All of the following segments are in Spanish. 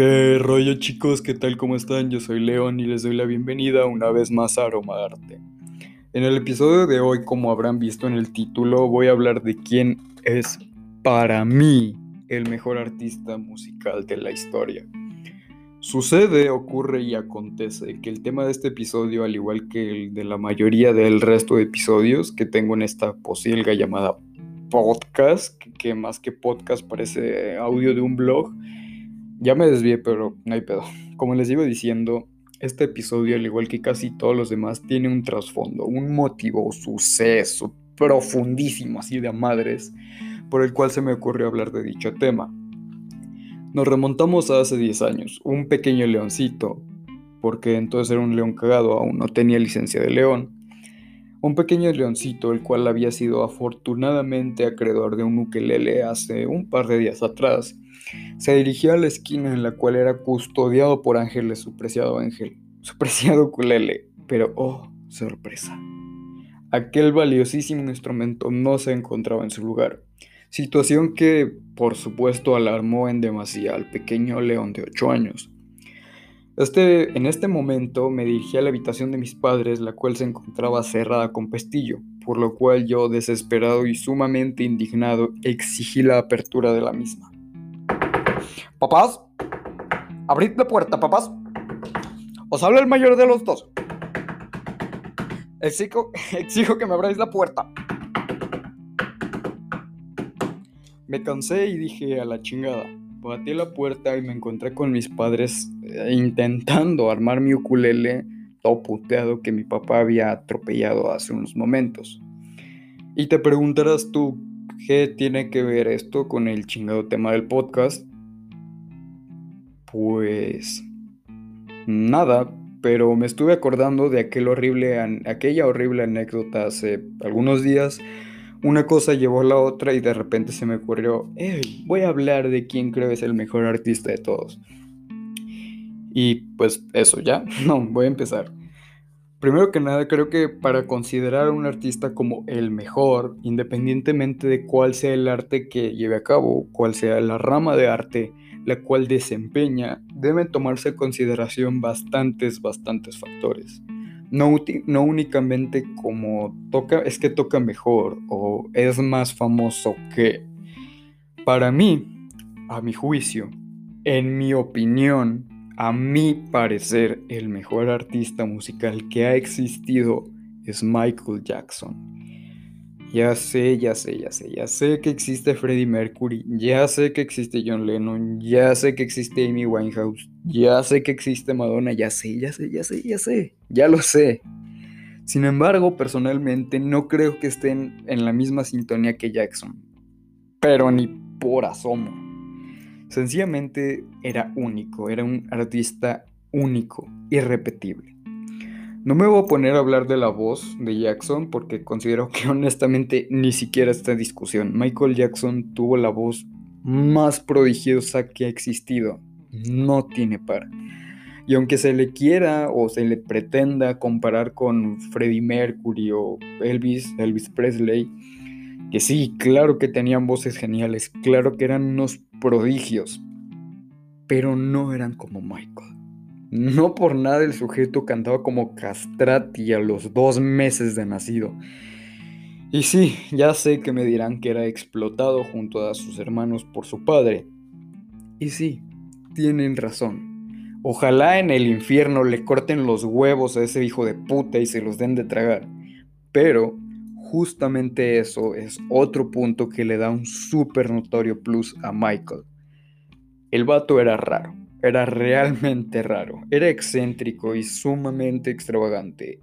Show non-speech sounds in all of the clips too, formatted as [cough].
¿Qué rollo chicos? ¿Qué tal? ¿Cómo están? Yo soy León y les doy la bienvenida una vez más a Aroma Arte. En el episodio de hoy, como habrán visto en el título, voy a hablar de quién es para mí el mejor artista musical de la historia. Sucede, ocurre y acontece que el tema de este episodio, al igual que el de la mayoría del resto de episodios que tengo en esta posilga llamada podcast, que más que podcast parece audio de un blog, ya me desvié, pero no hay pedo. Como les iba diciendo, este episodio, al igual que casi todos los demás, tiene un trasfondo, un motivo, suceso profundísimo, así de madres, por el cual se me ocurrió hablar de dicho tema. Nos remontamos a hace 10 años, un pequeño leoncito, porque entonces era un león cagado, aún no tenía licencia de león. Un pequeño leoncito, el cual había sido afortunadamente acreedor de un ukelele hace un par de días atrás, se dirigió a la esquina en la cual era custodiado por Ángeles, su preciado ángel, su preciado ukulele. Pero, oh, sorpresa. Aquel valiosísimo instrumento no se encontraba en su lugar. Situación que, por supuesto, alarmó en demasía al pequeño león de 8 años. Este, en este momento me dirigí a la habitación de mis padres, la cual se encontraba cerrada con pestillo, por lo cual yo, desesperado y sumamente indignado, exigí la apertura de la misma. Papás, abrid la puerta, papás. Os habla el mayor de los dos. Exijo, [laughs] exijo que me abráis la puerta. Me cansé y dije a la chingada. Batí la puerta y me encontré con mis padres eh, intentando armar mi ukulele todo puteado que mi papá había atropellado hace unos momentos. Y te preguntarás tú, ¿qué tiene que ver esto con el chingado tema del podcast? Pues nada, pero me estuve acordando de aquel horrible, aquella horrible anécdota hace algunos días. Una cosa llevó a la otra y de repente se me ocurrió, voy a hablar de quién creo es el mejor artista de todos. Y pues eso, ya, [laughs] no, voy a empezar. Primero que nada, creo que para considerar a un artista como el mejor, independientemente de cuál sea el arte que lleve a cabo, cuál sea la rama de arte, la cual desempeña, deben tomarse en consideración bastantes, bastantes factores. No, únicamente como toca, es que toca mejor o es más famoso que. Para mí, a mi juicio, en mi opinión, a mi parecer, el mejor artista musical que ha existido es Michael Jackson. Ya sé, ya sé, ya sé, ya sé que existe Freddie Mercury, ya sé que existe John Lennon, ya sé que existe Amy Winehouse, ya sé que existe Madonna, ya sé, ya sé, ya sé, ya sé, ya lo sé. Sin embargo, personalmente no creo que estén en la misma sintonía que Jackson, pero ni por asomo. Sencillamente era único, era un artista único, irrepetible. No me voy a poner a hablar de la voz de Jackson porque considero que [laughs] honestamente ni siquiera esta discusión. Michael Jackson tuvo la voz más prodigiosa que ha existido. No tiene par. Y aunque se le quiera o se le pretenda comparar con Freddie Mercury o Elvis, Elvis Presley, que sí, claro que tenían voces geniales, claro que eran unos prodigios, pero no eran como Michael. No por nada el sujeto cantaba como castrati a los dos meses de nacido. Y sí, ya sé que me dirán que era explotado junto a sus hermanos por su padre. Y sí, tienen razón. Ojalá en el infierno le corten los huevos a ese hijo de puta y se los den de tragar. Pero justamente eso es otro punto que le da un súper notorio plus a Michael. El vato era raro. Era realmente raro, era excéntrico y sumamente extravagante,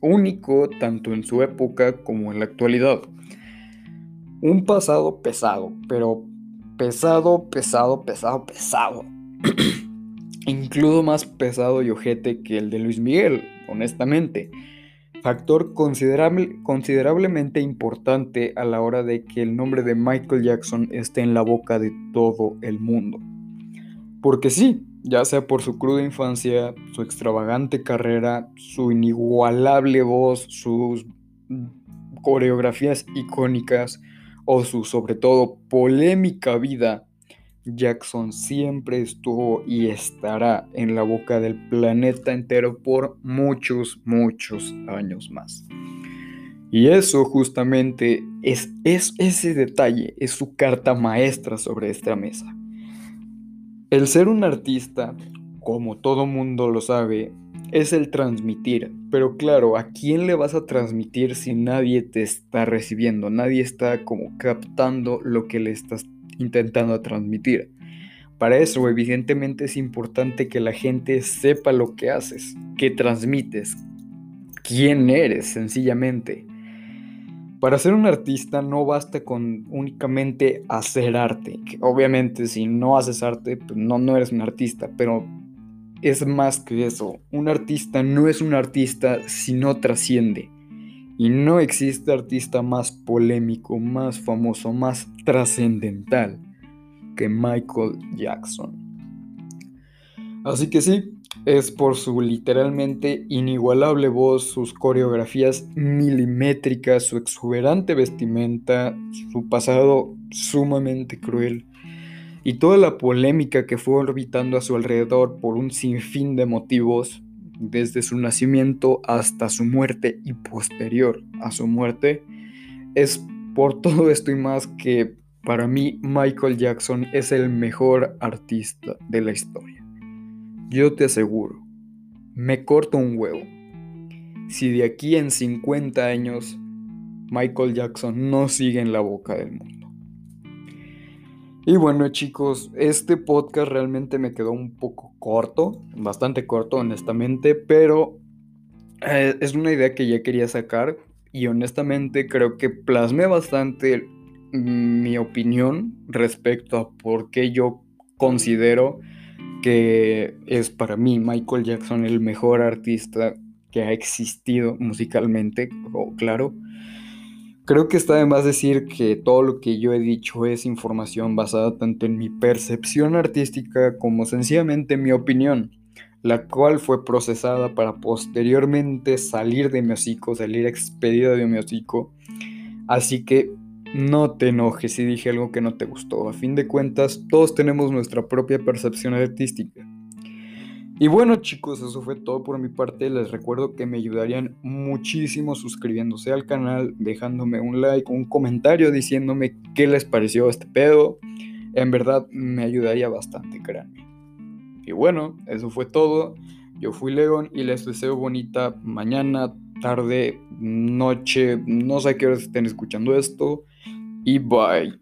único tanto en su época como en la actualidad. Un pasado pesado, pero pesado, pesado, pesado, pesado. [clears throat] Incluso más pesado y ojete que el de Luis Miguel, honestamente. Factor considerable, considerablemente importante a la hora de que el nombre de Michael Jackson esté en la boca de todo el mundo. Porque sí, ya sea por su cruda infancia, su extravagante carrera, su inigualable voz, sus coreografías icónicas o su sobre todo polémica vida, Jackson siempre estuvo y estará en la boca del planeta entero por muchos, muchos años más. Y eso justamente es, es ese detalle, es su carta maestra sobre esta mesa. El ser un artista, como todo mundo lo sabe, es el transmitir. Pero claro, ¿a quién le vas a transmitir si nadie te está recibiendo? Nadie está como captando lo que le estás intentando transmitir. Para eso, evidentemente, es importante que la gente sepa lo que haces, que transmites, quién eres, sencillamente. Para ser un artista no basta con únicamente hacer arte. obviamente si no haces arte, pues no, no eres un artista, pero es más que eso. Un artista no es un artista si no trasciende. Y no existe artista más polémico, más famoso, más trascendental que Michael Jackson. Así que sí, es por su literalmente inigualable voz, sus coreografías milimétricas, su exuberante vestimenta, su pasado sumamente cruel y toda la polémica que fue orbitando a su alrededor por un sinfín de motivos, desde su nacimiento hasta su muerte y posterior a su muerte, es por todo esto y más que para mí Michael Jackson es el mejor artista de la historia. Yo te aseguro, me corto un huevo. Si de aquí en 50 años Michael Jackson no sigue en la boca del mundo. Y bueno chicos, este podcast realmente me quedó un poco corto, bastante corto honestamente, pero eh, es una idea que ya quería sacar y honestamente creo que plasmé bastante mi opinión respecto a por qué yo considero que es para mí Michael Jackson el mejor artista que ha existido musicalmente, claro. Creo que está de más decir que todo lo que yo he dicho es información basada tanto en mi percepción artística como sencillamente mi opinión, la cual fue procesada para posteriormente salir de mi hocico, salir expedida de mi hocico. Así que no te enojes si dije algo que no te gustó. A fin de cuentas, todos tenemos nuestra propia percepción artística. Y bueno chicos, eso fue todo por mi parte. Les recuerdo que me ayudarían muchísimo suscribiéndose al canal, dejándome un like, un comentario diciéndome qué les pareció este pedo. En verdad me ayudaría bastante, créanme. Y bueno, eso fue todo. Yo fui León y les deseo bonita mañana, tarde, noche, no sé a qué hora estén escuchando esto. и бай.